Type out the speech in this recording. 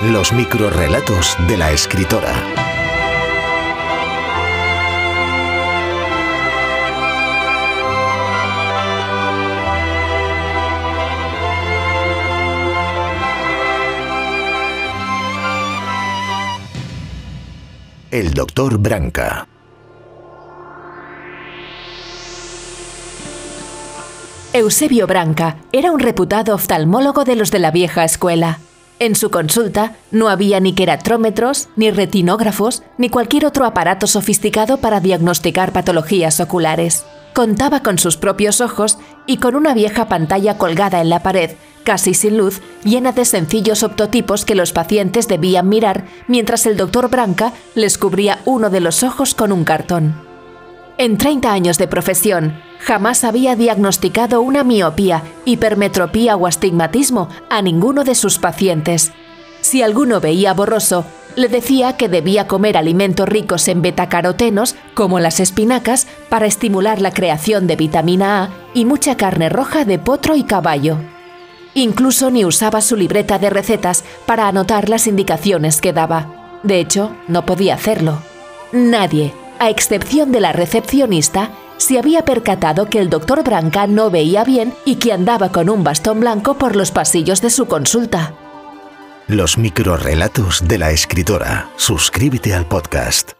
Los microrrelatos de la escritora. El doctor Branca. Eusebio Branca era un reputado oftalmólogo de los de la vieja escuela. En su consulta no había ni queratrómetros, ni retinógrafos, ni cualquier otro aparato sofisticado para diagnosticar patologías oculares. Contaba con sus propios ojos y con una vieja pantalla colgada en la pared, casi sin luz, llena de sencillos optotipos que los pacientes debían mirar mientras el doctor Branca les cubría uno de los ojos con un cartón. En 30 años de profesión, jamás había diagnosticado una miopía, hipermetropía o astigmatismo a ninguno de sus pacientes. Si alguno veía borroso, le decía que debía comer alimentos ricos en betacarotenos, como las espinacas, para estimular la creación de vitamina A y mucha carne roja de potro y caballo. Incluso ni usaba su libreta de recetas para anotar las indicaciones que daba. De hecho, no podía hacerlo. Nadie, a excepción de la recepcionista, se había percatado que el doctor Branca no veía bien y que andaba con un bastón blanco por los pasillos de su consulta. Los microrrelatos de la escritora. Suscríbete al podcast.